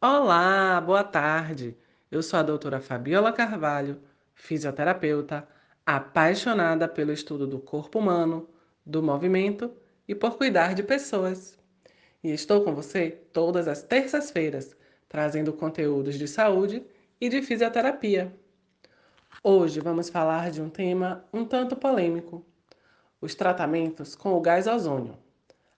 Olá, boa tarde. Eu sou a doutora Fabiola Carvalho, fisioterapeuta, apaixonada pelo estudo do corpo humano, do movimento e por cuidar de pessoas. E estou com você todas as terças-feiras, trazendo conteúdos de saúde e de fisioterapia. Hoje vamos falar de um tema um tanto polêmico: os tratamentos com o gás ozônio,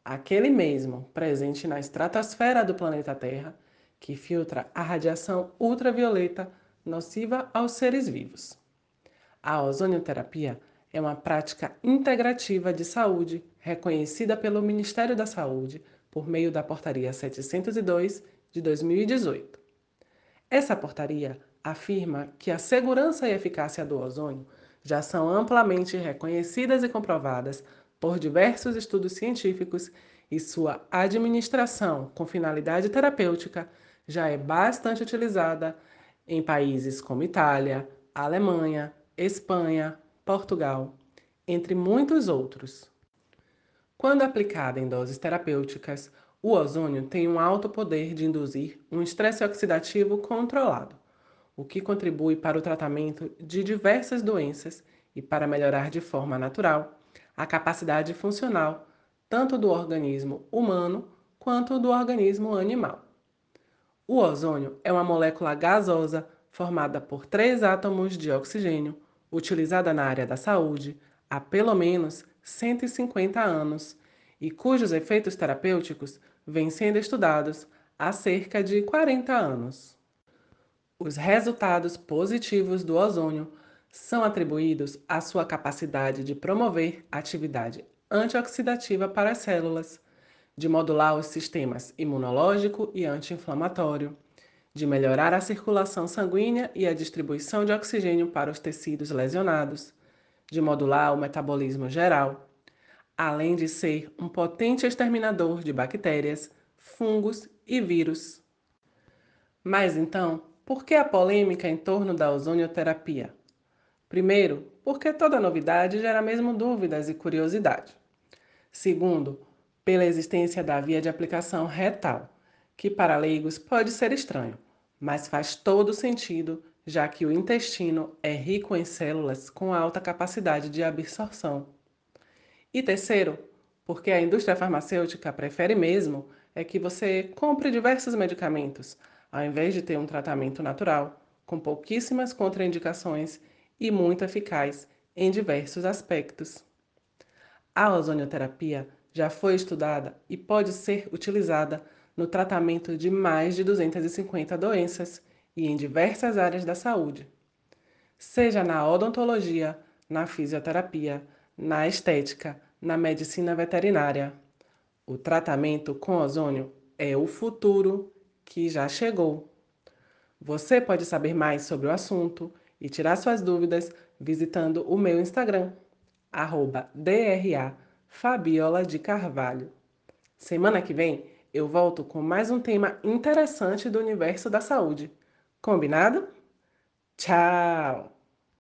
aquele mesmo presente na estratosfera do planeta Terra que filtra a radiação ultravioleta nociva aos seres vivos. A ozonioterapia é uma prática integrativa de saúde reconhecida pelo Ministério da Saúde por meio da Portaria 702 de 2018. Essa portaria afirma que a segurança e eficácia do ozônio já são amplamente reconhecidas e comprovadas por diversos estudos científicos e sua administração com finalidade terapêutica já é bastante utilizada em países como Itália, Alemanha, Espanha, Portugal, entre muitos outros. Quando aplicada em doses terapêuticas, o ozônio tem um alto poder de induzir um estresse oxidativo controlado, o que contribui para o tratamento de diversas doenças e para melhorar de forma natural a capacidade funcional tanto do organismo humano quanto do organismo animal. O ozônio é uma molécula gasosa formada por três átomos de oxigênio, utilizada na área da saúde há pelo menos 150 anos e cujos efeitos terapêuticos vêm sendo estudados há cerca de 40 anos. Os resultados positivos do ozônio são atribuídos à sua capacidade de promover atividade antioxidativa para as células, de modular os sistemas imunológico e anti-inflamatório, de melhorar a circulação sanguínea e a distribuição de oxigênio para os tecidos lesionados, de modular o metabolismo geral, além de ser um potente exterminador de bactérias, fungos e vírus. Mas então, por que a polêmica em torno da ozonioterapia? Primeiro, porque toda novidade gera mesmo dúvidas e curiosidade. Segundo, pela existência da via de aplicação retal, que para leigos pode ser estranho, mas faz todo sentido, já que o intestino é rico em células com alta capacidade de absorção. E terceiro, porque a indústria farmacêutica prefere mesmo é que você compre diversos medicamentos, ao invés de ter um tratamento natural, com pouquíssimas contraindicações e muito eficaz em diversos aspectos. A ozonioterapia já foi estudada e pode ser utilizada no tratamento de mais de 250 doenças e em diversas áreas da saúde, seja na odontologia, na fisioterapia, na estética, na medicina veterinária. O tratamento com ozônio é o futuro que já chegou. Você pode saber mais sobre o assunto e tirar suas dúvidas visitando o meu Instagram, DRA Fabiola de Carvalho. Semana que vem eu volto com mais um tema interessante do universo da saúde. Combinado? Tchau!